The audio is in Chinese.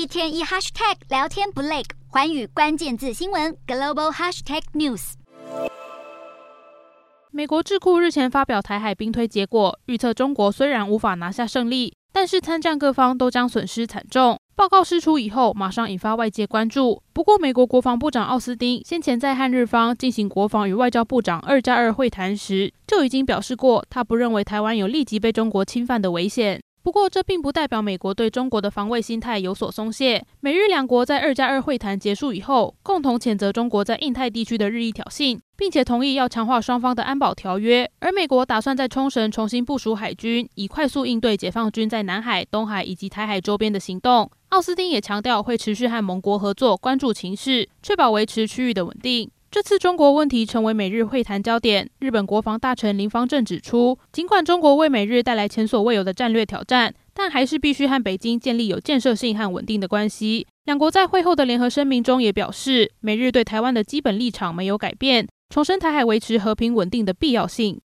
一天一 hashtag 聊天不累，环宇关键字新闻 global hashtag news。美国智库日前发表台海兵推结果，预测中国虽然无法拿下胜利，但是参战各方都将损失惨重。报告释出以后，马上引发外界关注。不过，美国国防部长奥斯汀先前在和日方进行国防与外交部长二加二会谈时，就已经表示过，他不认为台湾有立即被中国侵犯的危险。不过，这并不代表美国对中国的防卫心态有所松懈。美日两国在二加二会谈结束以后，共同谴责中国在印太地区的日益挑衅，并且同意要强化双方的安保条约。而美国打算在冲绳重新部署海军，以快速应对解放军在南海、东海以及台海周边的行动。奥斯汀也强调，会持续和盟国合作，关注情势，确保维持区域的稳定。这次中国问题成为美日会谈焦点。日本国防大臣林方正指出，尽管中国为美日带来前所未有的战略挑战，但还是必须和北京建立有建设性和稳定的关系。两国在会后的联合声明中也表示，美日对台湾的基本立场没有改变，重申台海维持和平稳定的必要性。